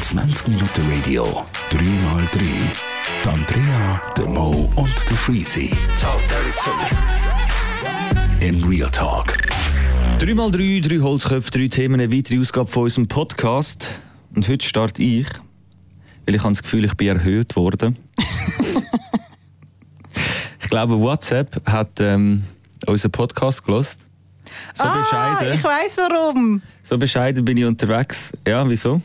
20 Minuten Radio, 3x3. Die Andrea, der Mo und der Freezy. In Real Talk. 3x3, drei Holzköpfe, drei Themen, eine weitere Ausgabe von unserem Podcast. Und heute starte ich, weil ich habe das Gefühl, ich bin erhöht worden. ich glaube, WhatsApp hat ähm, unseren Podcast gelost. So ah, bescheiden. ich weiß warum. So bescheiden bin ich unterwegs. Ja, wieso?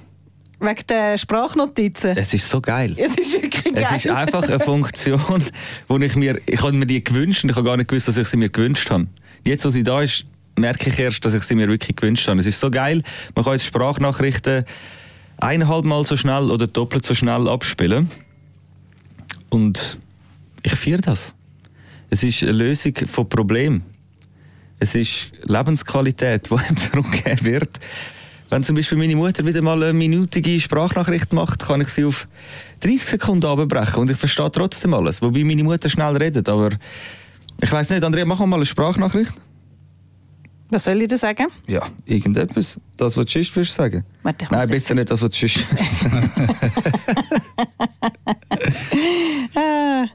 Wegen der Sprachnotizen. Es ist so geil. Es ist wirklich geil. Es ist einfach eine Funktion, wo ich mir, ich habe mir die gewünscht und ich habe gar nicht gewusst, dass ich sie mir gewünscht habe. Jetzt, wo sie da ist, merke ich erst, dass ich sie mir wirklich gewünscht habe. Es ist so geil, man kann jetzt Sprachnachrichten eineinhalb Mal so schnell oder doppelt so schnell abspielen. Und ich feiere das. Es ist eine Lösung von Problemen. Es ist Lebensqualität, die zurückgegeben wird. Wenn zum Beispiel meine Mutter wieder mal eine minütige Sprachnachricht macht, kann ich sie auf 30 Sekunden abbrechen und ich verstehe trotzdem alles. Wobei meine Mutter schnell redet, aber ich weiß nicht, Andrea, wir mal eine Sprachnachricht. Was soll ich da sagen? Ja, irgendetwas. Das, was du sonst willst sagen. Warte, Nein, besser nicht das, was du sonst willst. Äh,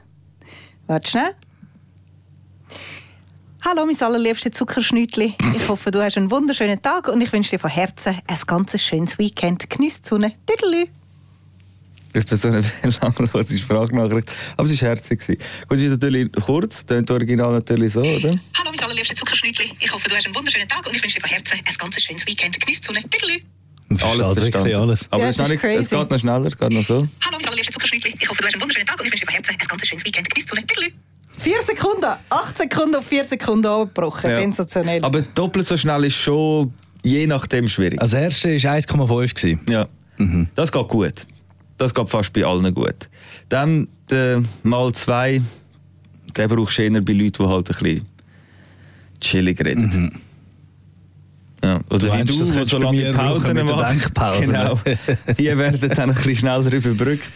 warte schnell. Hallo, mein allerliebstes Zuckerschnütli. Ich hoffe, du hast einen wunderschönen Tag und ich wünsche dir von Herzen ein ganz schönes Weekend. Genieß die Sonne. Tüdelü. Ich bin so eine langlose Sprachnachricht. Aber es war herzig. Gut, es ist natürlich kurz, das Original natürlich so, oder? Hallo, mein allerliebstes Zuckerschnütli. Ich hoffe, du hast einen wunderschönen Tag und ich wünsche dir von Herzen ein ganz schönes Weekend. Genieß die Sonne. Tüdelü. Alles verstanden. alles. Aber Ja, es, ist nicht, es geht noch schneller, es geht noch so. Hallo, mein allerliebstes Zuckerschnütli. Ich hoffe, du hast einen wunderschönen Tag und ich wünsche dir von Herzen ein ganz schönes Weekend. Genieß die Sonne. Tüdelü. Vier Sekunden. Acht Sekunden auf vier Sekunden abgebrochen. Ja. Sensationell. Aber doppelt so schnell ist schon je nachdem schwierig. Als erste war 1,5. gewesen. Ja. Das geht gut. Das geht fast bei allen gut. Dann der mal zwei, der brauchst du eher bei Leuten, die halt ein bisschen chillig reden. Ja. Oder wie meinst, du, das die so du lange Pausen machen. Genau. ne? Die werden dann ein bisschen schneller überbrückt.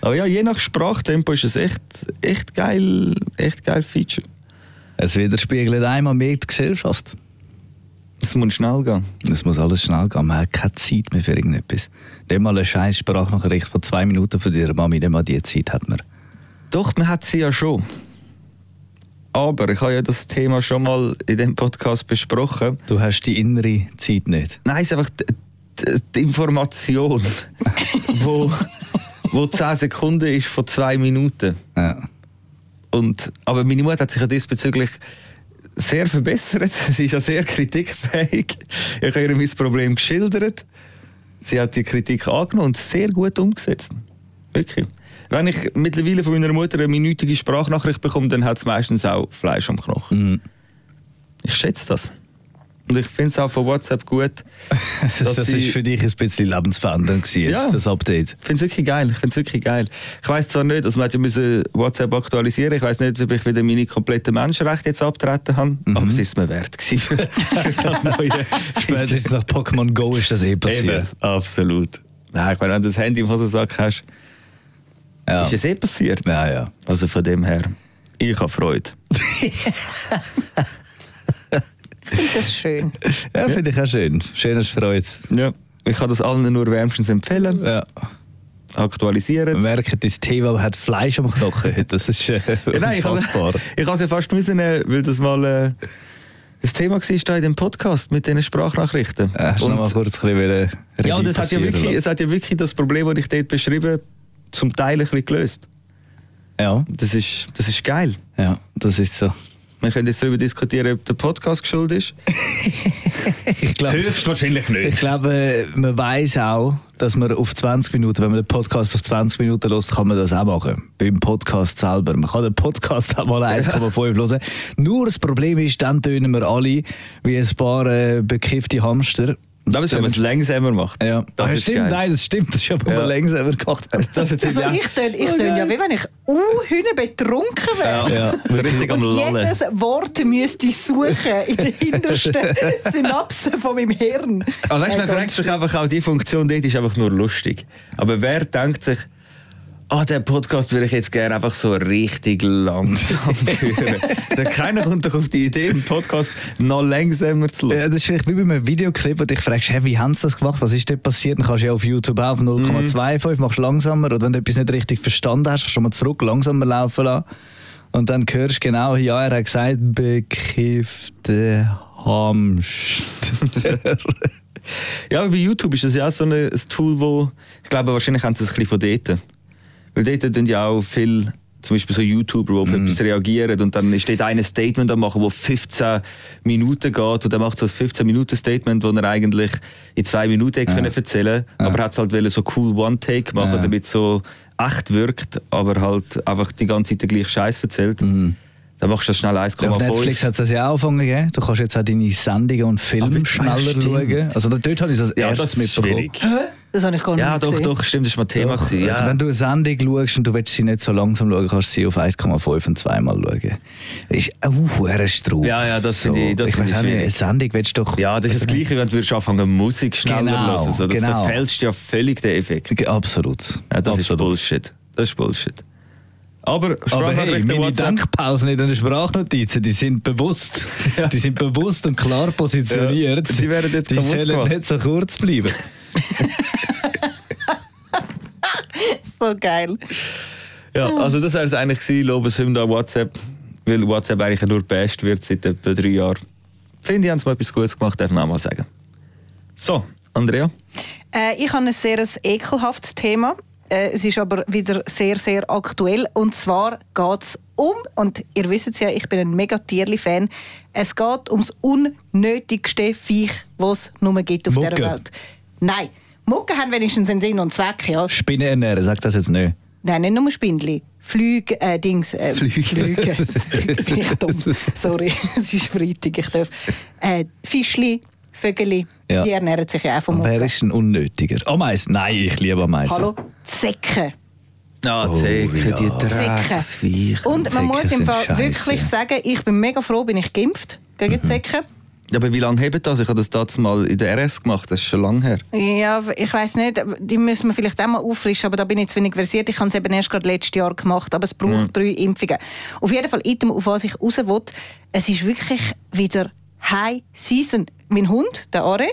Aber ja, je nach Sprachtempo ist es echt, echt geil, echt geil Feature. Es widerspiegelt einmal mehr die Gesellschaft. Es muss schnell gehen. Es muss alles schnell gehen. Man hat keine Zeit mehr für irgendetwas. Nicht mal eine scheiß Sprachnachricht von zwei Minuten von deiner Mami, nicht mal die Zeit hat man. Doch, man hat sie ja schon. Aber ich habe ja das Thema schon mal in dem Podcast besprochen. Du hast die innere Zeit nicht. Nein, es ist einfach die, die, die Information, wo, wo 10 Sekunden ist von zwei Minuten. Ja. Und, aber meine Mutter hat sich ja diesbezüglich sehr verbessert. Sie ist ja sehr kritikfähig. Ich habe ihr mein Problem geschildert. Sie hat die Kritik angenommen und sehr gut umgesetzt. Wirklich. Wenn ich mittlerweile von meiner Mutter eine minütige Sprachnachricht bekomme, dann hat es meistens auch Fleisch am Knochen. Mhm. Ich schätze das. Und ich finde es auch von WhatsApp gut. Das, ist für dich ein bisschen lebensverändernd gewesen, jetzt, Ja. das Update. Ich finde es wirklich geil. Ich finde es wirklich geil. Ich weiß zwar nicht, also man ja müssen WhatsApp aktualisieren. Ich weiß nicht, ob ich wieder meine kompletten Menschenrechte jetzt abtreten habe, Mhm. aber es ist mir wert gewesen das neue. Spätestens nach Pokémon Go ist das eh Eben, passiert. absolut. Nein, ich meine, wenn du das Handy im Hosensack hast, Ja. ist es eh passiert. ja, ja. Also von dem her, ich habe Freude. Das ist schön. Ja, finde ich auch schön. Schön, hast du Freude. Ja. Ich kann das allen nur wärmstens empfehlen. Ja. Aktualisieren. Wir merken, das Thema hat Fleisch am Knochen. Das ist äh, Ja, nein, ich habe unfassbar. ich habe es ja fast müssen, äh, weil das mal äh, das Thema war da in dem Podcast mit diesen Sprachnachrichten. Ja, hast du noch mal kurz ein bisschen ja, es hat ja, wirklich, es hat ja wirklich das Problem, das ich dort beschrieben zum Teil ein bisschen gelöst. Ja, Das ist, das ist geil. ja, das ist so. Wir können jetzt darüber diskutieren, ob der Podcast geschuldet ist. Ich glaube, Höchstwahrscheinlich ich glaube, man weiß auch, dass man auf 20 Minuten, wenn man den Podcast auf 20 Minuten lässt, kann man das auch machen. Beim Podcast selber. Man kann den Podcast auch mal 1,5 hören. Nur das Problem ist, dann tönen wir alle wie ein paar äh, bekiffte Hamster. Aber wenn man es langsamer macht. Ja, das Ah, ist stimmt, geil. nein, das stimmt. Das ist ja, wo Ja. langsamer gemacht haben. Das ist Also ich tön, ich tön ja, wie wenn ich uh, Hühner betrunken wäre. Ja, so richtig am Und Lallen. jedes Wort müsste ich suchen in den hintersten Synapsen von meinem Hirn. Aber weißt, du, man Äh, fragt sich einfach auch, die Funktion dort ist einfach nur lustig. Aber wer denkt sich, ah, den Podcast würde ich jetzt gerne einfach so richtig langsam hören. Keiner kommt doch auf die Idee, einen Podcast noch langsamer zu hören. Ja, das ist vielleicht wie bei einem Videoclip, wo du dich fragst, hey, wie haben sie das gemacht, was ist dort passiert? Dann kannst du ja auf YouTube auf 0,25, machst langsamer oder wenn du etwas nicht richtig verstanden hast, kannst du mal zurück langsamer laufen lassen. Und dann hörst du genau, ja, er hat gesagt, bekiffte Hamster. Ja, aber bei YouTube ist das ja auch so ein, ein Tool, wo ich glaube, wahrscheinlich haben sie es ein bisschen von dort. Weil dort tun ja auch viel, zum Beispiel so YouTuber, die auf etwas reagieren und dann ist dort ein Statement am machen, das 15 Minuten geht und er macht so ein 15-Minuten-Statement, das er eigentlich in zwei Minuten hätte können erzählen aber er hat es halt wollen so cool One-Take machen, Ja. damit es so echt wirkt, aber halt einfach die ganze Zeit den gleichen Scheiß erzählt. Dann machst du das schnell Auf Netflix 1,5. hat es das ja auch angefangen gegeben. Du kannst jetzt auch deine Sendungen und Filme wirklich? schneller Ah, stimmt. schauen. Also dort habe ich das Ja, erstes das mitbekommen. schwierig. Das habe ich gar nicht Ja, doch, gesehen. doch, stimmt, das war mal Thema. Doch, gewesen, ja. Wenn du eine Sendung schaust und du willst sie nicht so langsam schauen, kannst du sie auf 1,5 und zweimal schauen. Das ist ein Strub. Ja, ja, das finde ich- das ich finde weiß ich nicht, eine schwierig. Sendung willst du doch... Ja, das ist das Gleiche, wenn du würdest anfangen Musik schneller Genau, hören. So, das genau. verfälscht ja völlig den Effekt. Absolut. Ja, das ist Absolut. Bullshit. Das ist Bullshit. Aber Aber hey, meine WhatsApp. Denkpausen in den Sprachnotizen, die sind bewusst. Die sind bewusst und klar positioniert. Ja, die werden jetzt Die sollen nicht so kurz bleiben. So geil. Ja, also das wäre es eigentlich gewesen, Lobeshymne an WhatsApp. Weil WhatsApp eigentlich nur best wird seit etwa drei Jahren. Finde ich, haben sie mal etwas Gutes gemacht, darf man auch mal sagen. So, Andrea. Äh, ich habe ein sehr ein ekelhaftes Thema. Äh, es ist aber wieder sehr, sehr aktuell. Und zwar geht es um, und ihr wisst es ja, ich bin ein mega Tierli-Fan, es geht ums unnötigste Viech, was es nur gibt auf Mucke. dieser Welt. Nein, Mucke haben wenigstens einen Sinn und Zweck. Ja. Spinnen ernähren, sag das jetzt nicht. Nein, nicht nur Spindli. Flüge, äh, Dings. Äh, Flüge. Bin ich dumm. Sorry, es ist Freitag, ich darf. Äh, Fischli, Vögeli, Ja. die ernähren sich ja auch vom Wer Mucke. ist ein unnötiger? Ameisen? Nein, ich liebe Ameisen. Hallo? Zecken. Ah, Oh, Zecke, die. Drecksviecher. Und man Zecken muss im Fall wirklich sagen, ich bin mega froh, bin ich geimpft gegen Zecken. Ja, aber wie lange haben das? Ich habe das damals mal in der RS gemacht, das ist schon lange her. Ja, ich weiß nicht, die müssen wir vielleicht auch mal auffrischen, aber da bin ich zu wenig versiert. Ich habe es eben erst gerade letztes Jahr gemacht, aber es braucht drei Impfungen. Auf jeden Fall, Item, auf was ich raus will, es ist wirklich wieder High Season. Mein Hund, der Are,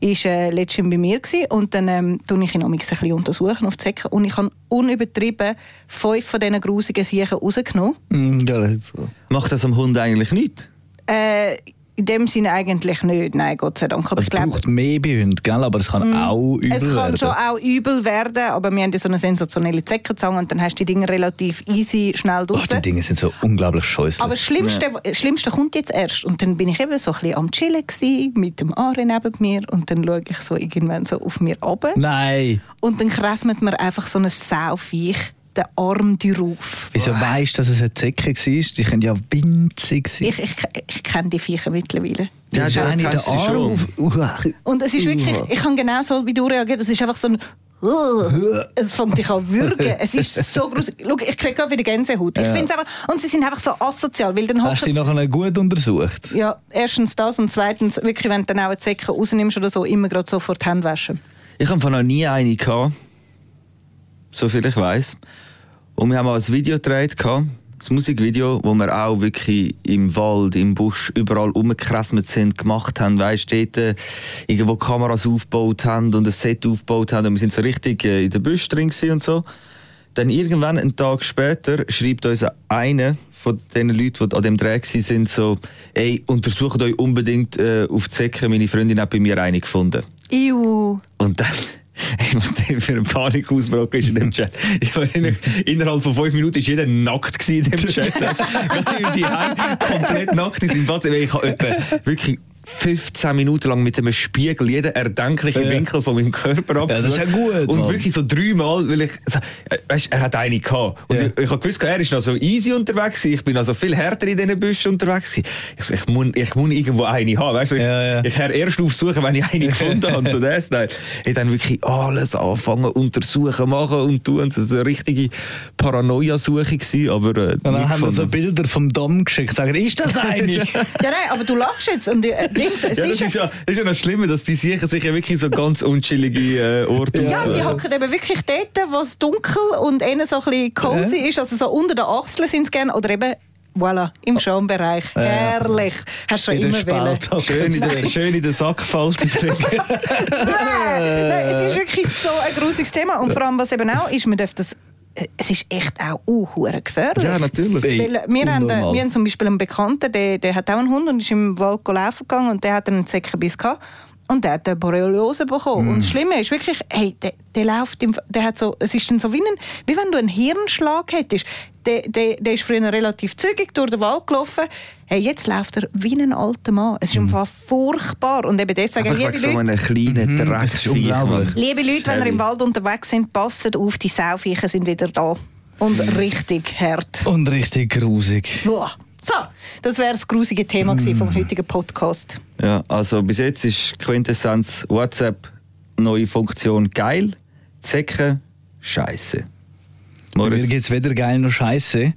ist äh, letztens bei mir gewesen, und dann ähm, tue ich ihn auch ein bisschen untersuchen auf die Säcke und ich habe unübertrieben fünf von diesen grusigen Siechen rausgenommen. Mm, ja, so. Macht das am Hund eigentlich nichts? Äh, in dem Sinne eigentlich nicht, nein, Gott sei Dank. Aber Es ich glaube, braucht mehr Hunden, gell? aber es kann auch übel es kann werden. schon auch übel werden, aber wir haben ja so eine sensationelle Zeckenzange und dann hast du die Dinge relativ easy schnell Ach, draussen. die Dinge sind so unglaublich scheußlich. aber das Schlimmste, das Schlimmste kommt jetzt erst. Und dann bin ich eben so ein bisschen am Chillen gewesen, mit dem Are neben mir und dann schaue ich so irgendwann so auf mir runter Nein! und dann kresmet mir einfach so ein Sauviech den Arm drauf. Wieso weißt du, dass es eine Zecke war? Die können ja winzig sein. Ich, ich, ich kenne die Viecher mittlerweile. Ja, Das ist ja, eine du Arm auf-. Und es ist wirklich, ich kann genau so wie du reagiert. Es ist einfach so ein. Es fängt dich an würgen. Es ist so groß. Schau, ich kriege gerade wieder Gänsehaut. Ich Ja. find's einfach, und sie sind einfach so asozial, weil dann Hast du die hocken nachher gut untersucht? Ja, erstens das und zweitens, wirklich, wenn du dann auch eine Zecke rausnimmst oder so, immer gerade sofort die Hände waschen. Ich habe von noch nie eine gehabt. So viel ich weiß. Und wir haben auch ein Video gedreht, ein Musikvideo, wo wir auch wirklich im Wald, im Busch, überall rumgekrasmet sind, gemacht haben. Weißt du, dort äh, irgendwo Kameras aufgebaut haben und ein Set aufgebaut haben. Und wir sind so richtig äh, in den Busch drin und so. Dann irgendwann, einen Tag später, schreibt uns einer von den Leuten, die an dem Dreh waren, sind so, ey, untersucht euch unbedingt äh, auf die Säcke. Meine Freundin hat bei mir eine gefunden. Iu. Und dann, ey, was für eine Panik ausgebrochen ist in dem Chat. Ich war in, innerhalb von fünf Minuten ist jeder nackt in dem Chat. Gerade die Hände komplett nackt in seinem Bad. Ich habe wirklich 15 Minuten lang mit einem Spiegel jeden erdenklichen Ja. Winkel von meinem Körper abgesucht. das ist ja gut, Und Mann. wirklich so dreimal, weil ich, so, äh, weisst, er hat eine gehabt. Und Ja. ich, ich habe gewusst, er ist noch so easy unterwegs. Ich bin also viel härter in diesen Büschen unterwegs. Ich, so, ich, muss, ich muss irgendwo eine haben, weißt du? Ich, Ja, ja. ich höre erst aufsuchen, wenn ich eine gefunden habe. So das, nein. Ich dann wirklich alles anfangen, untersuchen, machen und tun. Es war eine richtige Paranoia-Suche, gewesen, aber äh, Und dann haben wir so. Bilder vom Damm geschickt. Sagen, ist das eine? Ja, nein, aber du lachst jetzt. Und äh, Dings, es Ja, das, ist ja, das ist ja noch schlimmer, dass die sicher sich ja wirklich so ganz unchillige äh, Orte Ja, aussuchen. sie hocken eben wirklich dort, wo es dunkel und innen so ein bisschen cozy ist. Also so unter den Achseln sind sie gerne. Oder eben, voilà, im Schambereich. Herrlich. Hast schon immer wollen. Schön in, der, schön in der Sackfalte drin. Nein, nein, es ist wirklich so ein grusiges Thema. Und vor allem, was eben auch ist, man darf das, es ist echt auch uh, gefährlich. ja, natürlich. Weil wir, haben, wir haben zum Beispiel einen Bekannten, der, der hat auch einen Hund und ist im Wald laufen gegangen und der hat einen Zeckenbiss gehabt. Und der hat eine Borreliose bekommen. Und das Schlimme ist wirklich, hey, der, der läuft, im, der hat so, es ist dann so wie, ein, wie wenn du einen Hirnschlag hättest. Der, der, der ist früher relativ zügig durch den Wald gelaufen. Hey, jetzt läuft er wie ein alter Mann. Es ist einfach furchtbar. Und eben deswegen, liebe wegen so Leute, einem kleinen das ist unglaublich. Liebe Leute, wenn ihr im Wald unterwegs sind, passt auf, die Sauviecher sind wieder da. Und richtig hart. Und richtig grusig. Boah. So, das wäre das grusige Thema gewesen vom heutigen Podcast. Ja, also bis jetzt ist Quintessenz WhatsApp neue Funktion geil, Zecken scheiße. Bei mir geht es weder geil noch scheiße.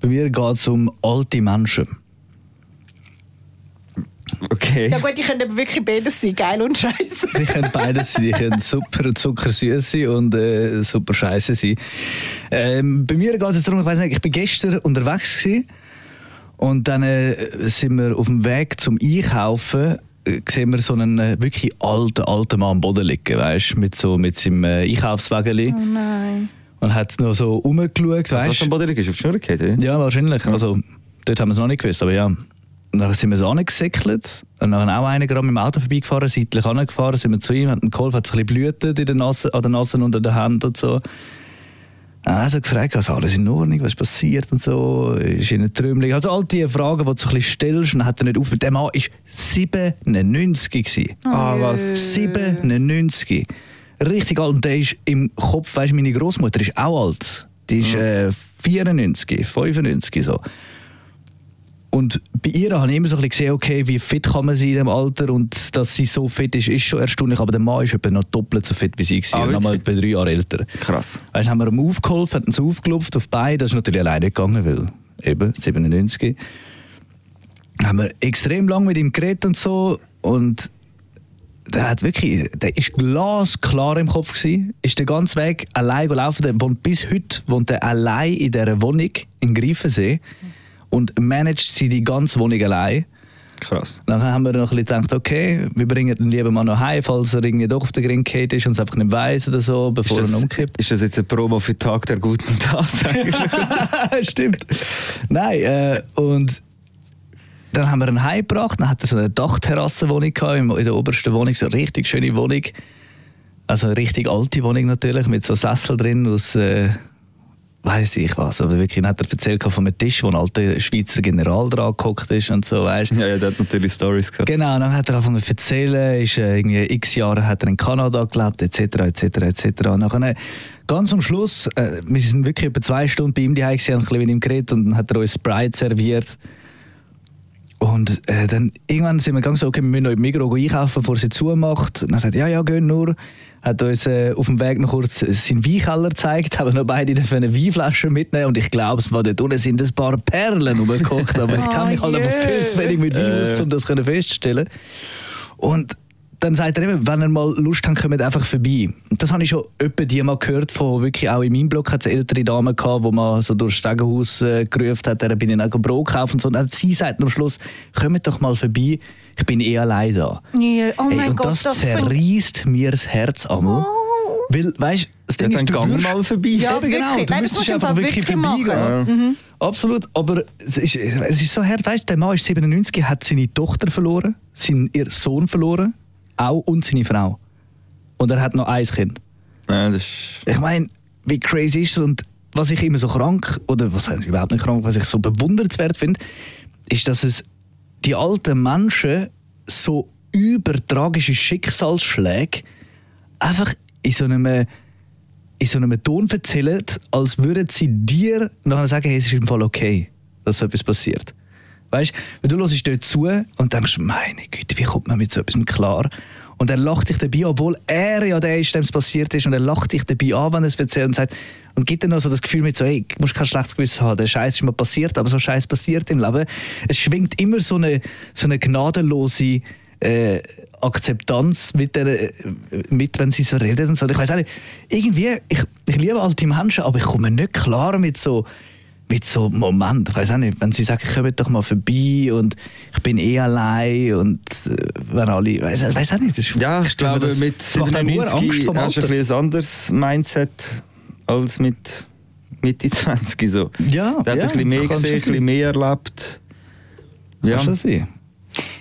Bei mir geht es um alte Menschen. okay. Ja gut, ich könnte aber wirklich beides sein, geil und scheiße. Die können beides sein. Die können super zuckersüß sein und äh, super scheiße sein. Ähm, bei mir geht es darum, ich weiß nicht, ich bin gestern unterwegs gewesen, und dann äh, sind wir auf dem Weg zum Einkaufen äh, sehen wir so einen äh, wirklich alten, alten Mann am Boden liegen, weißt, mit so mit seinem äh, Einkaufswagen Oh nein. und hat noch so rumgeschaut, weißt. du am Boden liegen? Ist auf die Schnur gefallen, ja? Ja, wahrscheinlich. Also, dort haben wir es noch nicht gewusst, aber ja. Und dann sind wir so angesäckelt und dann auch einer gerade mit dem Auto vorbeigefahren, seitlich angefahren, sind wir zu ihm, hat ihm geholfen, hat so ein bisschen blutet in der Nase, an der Nase und an der Hand und so. Also gefragt, also alles in Ordnung, was ist passiert und so, ist in Trümmelig. Also all die Fragen, die du so ein bisschen stellst, und dann hat er nicht auf. Der Mann war 97 gewesen. Ah, was? 97. Richtig alt. Und der ist im Kopf, weißt du, meine Großmutter ist auch alt. Die ist äh, 94, 95 so. Und bei ihr habe ich immer so ein bisschen gesehen, okay, wie fit kann man sein in diesem Alter und dass sie so fit ist, ist schon erstaunlich. Aber der Mann ist etwa noch doppelt so fit wie sie Ah, war. und nochmal etwa drei Jahre älter. Krass. Weißt, haben wir ihm aufgeholfen, haben ihn aufgelupft auf die Beine. Das ist natürlich alleine gegangen, weil eben 97. Haben wir extrem lange mit ihm geredet und so. Und der hat wirklich, der ist glasklar im Kopf gewesen. Ist den ganzen Weg allein gelaufen. Der wohnt bis heute wohnt er allein in dieser Wohnung in Greifensee und managt sie die ganze Wohnung allein. Krass. Dann haben wir noch ein bisschen gedacht, okay, wir bringen den lieben Mann noch heim, falls er irgendwie doch auf der Grin ist und es einfach nicht weiss oder so, bevor Ist er das, umkippt. ist das jetzt ein Promo für Tag der guten Tat? Stimmt. Nein, äh, und dann haben wir ihn heimgebracht. Dann hat er so eine Dachterrassenwohnung gehabt, in der obersten Wohnung, so eine richtig schöne Wohnung. Also eine richtig alte Wohnung natürlich, mit so Sessel drin aus, äh, weiß ich was. Aber wirklich, dann hat er erzählt von einem Tisch, wo ein alter Schweizer General dran gehockt ist und so, weißt ja, ja, der hat natürlich Stories gehabt. Genau, dann hat er angefangen zu erzählen, ist äh, irgendwie x Jahre hat er in Kanada gelebt, etc., etc., etc. Und nachher, ganz am Schluss, äh, wir sind wirklich etwa zwei Stunden bei ihm gewesen, haben ein bisschen mit ihm geredet und dann hat er uns Sprite serviert. Und äh, dann irgendwann sind wir gegangen, so, okay, wir müssen noch im Migros einkaufen, bevor sie zumacht. Und dann sagt ja, ja, gehen nur. Hat uns äh, auf dem Weg noch kurz seinen Weinkeller gezeigt, haben noch beide eine Weinflasche mitnehmen und ich glaube, es war dort unten sind ein paar Perlen rumgekocht, aber ich kenne mich halt Oh, einfach viel zu wenig mit Wein aus, um das können festzustellen. Und dann sagt er eben, wenn ihr mal Lust habt, kommt einfach vorbei. Und das habe ich schon etwa die mal gehört, von wirklich auch in meinem Block hat es eine ältere Dame gehabt, die man so durchs Stegenhaus äh, gerufen hat, der bin ich auch Brot gekauft und so. Und dann sie sagt am Schluss, kommt doch mal vorbei, ich bin eh allein da. Ja, oh Ey, mein und Gott, das, das find- zerreißt mir das Herz einmal. Weil, weißt das Ja, Ding dann ist, du mal vorbei. Ja, Eben genau, wirklich. du Nein, müsstest einfach wirklich wirklich vorbeigehen. Absolut, aber es ist, es ist so hart, weißt du, der Mann ist 97, hat seine Tochter verloren, seinen ihr Sohn verloren, auch und seine Frau. Und er hat noch ein Kind. Ja, das ist Ich meine, wie crazy ist es? Und was ich immer so krank, oder was heißt überhaupt nicht krank, was ich so bewundernswert finde, ist, dass es die alten Menschen so übertragische Schicksalsschläge einfach in so einem, in so einem Ton erzählen, als würden sie dir nachher sagen, hey, es ist im Fall okay, dass so etwas passiert. Weißt du, du hörst dort zu und denkst, meine Güte, wie kommt man mit so etwas klar? Und er lacht dich dabei, obwohl er ja der ist, dem es passiert ist. Und er lacht dich dabei an, wenn er es erzählt und sagt, und gibt dann noch so das Gefühl mit so, hey, du musst kein schlechtes Gewissen haben, der Scheiß ist mal passiert, aber so Scheiß passiert im Leben. Es schwingt immer so eine, so eine gnadenlose äh, Akzeptanz mit, der, äh, mit, wenn sie so reden und so. Ich weiß auch nicht, irgendwie, ich, ich liebe alte Menschen, aber ich komme nicht klar mit so mit so Momenten, ich weiß auch nicht, wenn sie sagen, kommt doch mal vorbei und ich bin eh allein und äh, wenn alle, weiß, weiß auch nicht. Das ist, Ja, ich glaube, das- mit das macht einem nur Angst 97 vom hast du ein, ein anderes Mindset als mit Mitte 20. So. Ja, Der hat ja, ein bisschen mehr gesehen, ein bisschen mehr erlebt. Ja, Kann schon sein.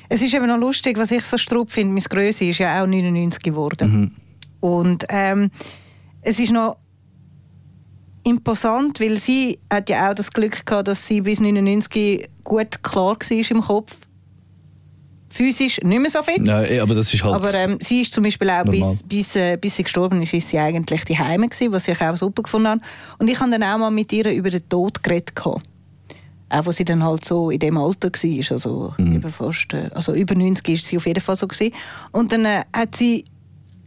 Es ist eben noch lustig, was ich so strupp finde. Meine Größe ist ja auch 99 geworden. Mhm. Und ähm, es ist noch imposant, weil sie hat ja auch das Glück gehabt, dass sie bis 99 gut klar war im Kopf. Physisch nicht mehr so fit. Nein, eh, aber das ist halt... Aber ähm, sie ist zum Beispiel auch, Normal. bis, bis, äh, bis sie gestorben ist, ist sie eigentlich die Heime gewesen, was ich auch super gefunden habe. Und ich habe dann auch mal mit ihr über den Tod geredet. gehabt. Auch als sie dann halt so in dem Alter war, also, Mhm. eben fast, äh, also über 90 ist sie auf jeden Fall so gewesen. Und dann äh, hat sie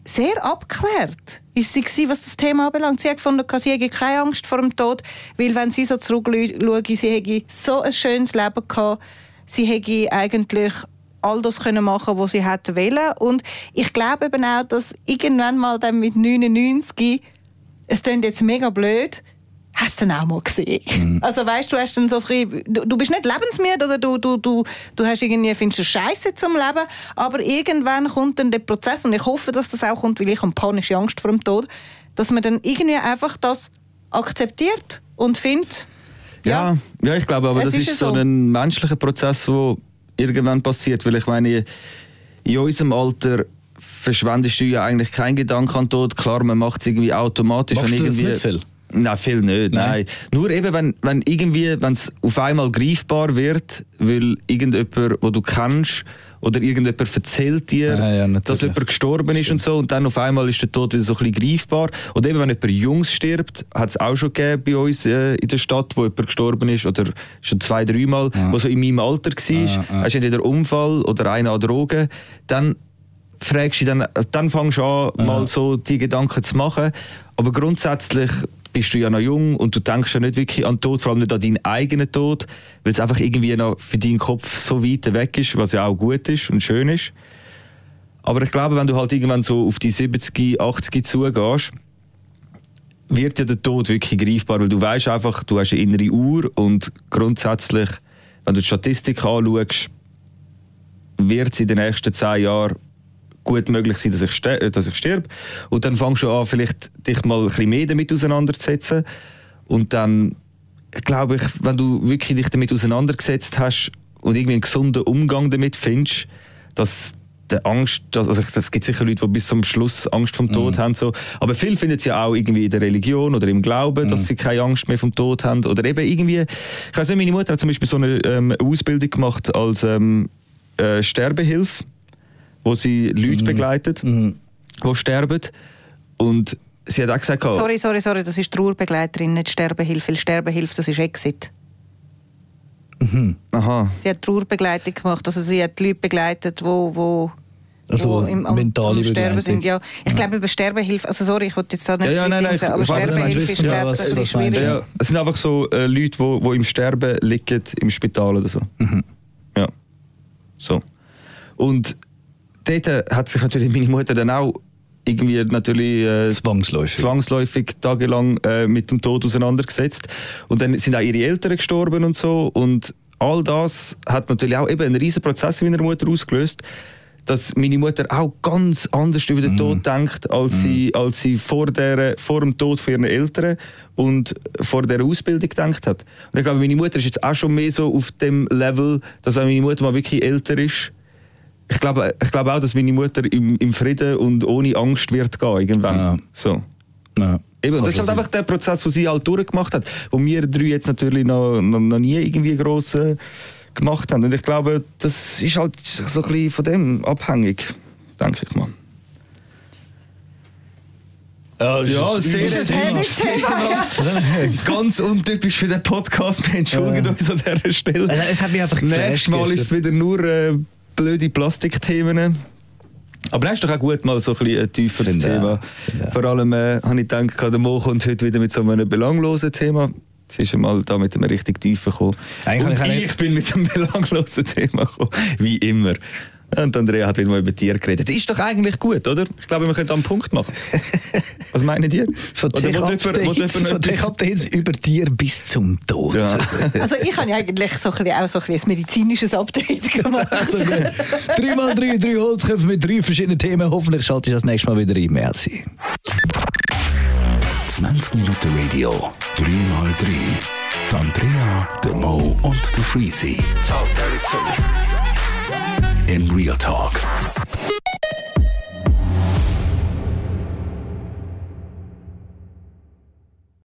sehr abgeklärt ist sie gewesen, was das Thema anbelangt. Sie hat gefunden, sie hätte keine Angst vor dem Tod, weil wenn sie so zurückschaue, sie hätte so ein schönes Leben gehabt, sie hätte eigentlich all das können machen, was sie hätte wollen. Und ich glaube eben auch, dass irgendwann mal dann mit 99, es klingt jetzt mega blöd, hast du dann auch mal gesehen. Also weißt du, hast dann so früh, du, du bist nicht lebensmüde oder du, du, du, du hast irgendwie, findest es scheiße zum Leben, aber irgendwann kommt dann der Prozess und ich hoffe, dass das auch kommt, weil ich habe panische Angst vor dem Tod, dass man dann irgendwie einfach das akzeptiert und findet, ja, ja, ich glaube, aber das ist ist, ja so so. ein menschlicher Prozess, der irgendwann passiert. Weil ich meine, in unserem Alter verschwendest du ja eigentlich keinen Gedanken an Tod. Klar, man macht es irgendwie automatisch. Machst wenn du das irgendwie nicht viel? Nein, viel nicht. Nein. Nein. Nur eben, wenn, wenn irgendwie, wenn es auf einmal greifbar wird, weil irgendjemand, wo du kennst, oder irgendjemand erzählt dir, Ja, ja, dass jemand gestorben ist und so, und dann auf einmal ist der Tod wieder so ein bisschen greifbar. Oder eben, wenn jemand Jungs stirbt, hat es auch schon gegeben bei uns äh, in der Stadt, wo jemand gestorben ist, oder schon zwei, dreimal, Ja. wo so in meinem Alter war, Ja, ja. hast entweder Unfall oder einer an Drogen, dann fragst du dann, dann fängst du an, mal so die Gedanken zu machen. Aber grundsätzlich bist du ja noch jung und du denkst ja nicht wirklich an den Tod, vor allem nicht an deinen eigenen Tod, weil es einfach irgendwie noch für deinen Kopf so weit weg ist, was ja auch gut ist und schön ist. Aber ich glaube, wenn du halt irgendwann so auf die 70, 80 zugehst, wird ja der Tod wirklich greifbar, weil du weißt einfach, du hast eine innere Uhr und grundsätzlich, wenn du die Statistik anschaust, wird es in den nächsten zehn Jahren gut möglich sein, dass ich, äh, dass ich sterbe. Und dann fängst du an, vielleicht dich mal ein bisschen mehr damit auseinanderzusetzen. Und dann glaube ich, wenn du wirklich dich damit auseinandergesetzt hast und irgendwie einen gesunden Umgang damit findest, dass der Angst, also es gibt sicher Leute, die bis zum Schluss Angst vom Tod haben, so. aber viele finden es ja auch irgendwie in der Religion oder im Glauben, dass sie keine Angst mehr vom Tod haben oder eben irgendwie, ich weiß nicht, meine Mutter hat zum Beispiel so eine ähm, Ausbildung gemacht als ähm, äh, Sterbehilfe, wo sie Leute begleitet, die sterben und sie hat auch gesagt, oh, sorry, sorry, sorry, das ist Trauerbegleiterin, nicht Sterbehilfe, weil Sterbehilfe, das ist Exit. aha, Sie hat Trauerbegleitung gemacht, also sie hat die Leute begleitet, wo, wo, Also wo im, am, mentale am Sterben sind. Ja, ich glaube über Sterbehilfe, also sorry, ich wollte jetzt da nicht Ja, ja, nein, nein, aber Sterbehilfe ist ich was- was schwierig. Ja, es sind einfach so äh, Leute, die wo im Sterben liegen im Spital oder so. Ja. So. Und dort hat sich natürlich meine Mutter dann auch irgendwie natürlich äh, Zwangsläufig. zwangsläufig tagelang äh, mit dem Tod auseinandergesetzt. Und dann sind auch ihre Eltern gestorben und so. Und all das hat natürlich auch eben einen riesen Prozess in meiner Mutter ausgelöst, dass meine Mutter auch ganz anders über den Tod denkt, als, sie, als sie vor, der, vor dem Tod von ihren Eltern und vor der Ausbildung gedacht hat. Und ich glaube, meine Mutter ist jetzt auch schon mehr so auf dem Level, dass wenn meine Mutter mal wirklich älter ist, ich glaube, ich glaube auch, dass meine Mutter im, im Frieden und ohne Angst wird gehen irgendwann. Ja. So. Ja. Eben, das ist halt einfach der Prozess, den sie halt durchgemacht hat, wo wir drei jetzt natürlich noch, noch, noch nie irgendwie gross äh, gemacht haben. Und ich glaube, das ist halt so ein bisschen von dem abhängig, denke ich mal. Ja, Ja, sehr Das ist ein heavyes Thema, ja. Ganz untypisch für den Podcast. Wir entschuldigen uns an dieser Stelle. Also, es hat mich einfach Nächstes Mal ist es wieder nur äh, blöde Plastikthemen. Aber das ist doch auch gut, mal so ein, bisschen ein tieferes Finde Thema. auch. Vor allem äh, habe ich gedacht, der Mo kommt heute wieder mit so einem belanglosen Thema. Jetzt ist er mal da mit einem richtig tiefen gekommen. Eigentlich Und ich ich, bin mit einem belanglosen Thema gekommen. Wie immer. Und Andrea hat wieder mal über Tiere geredet. Ist doch eigentlich gut, oder? Ich glaube, wir können da einen Punkt machen. Was meinen ihr? Von jetzt über dir bis zum Tod. Ja. Also ich habe ja eigentlich so ein bisschen, auch so ein, bisschen ein medizinisches Update gemacht. Also, mal drei, drei Holzköpfe mit drei verschiedenen Themen. Hoffentlich schaltest du das nächste Mal wieder ein. Merci. 20 Minuten Radio, 3x3. Die Andrea, der Mo und der Freezy. Dirty to me. In Real Talk.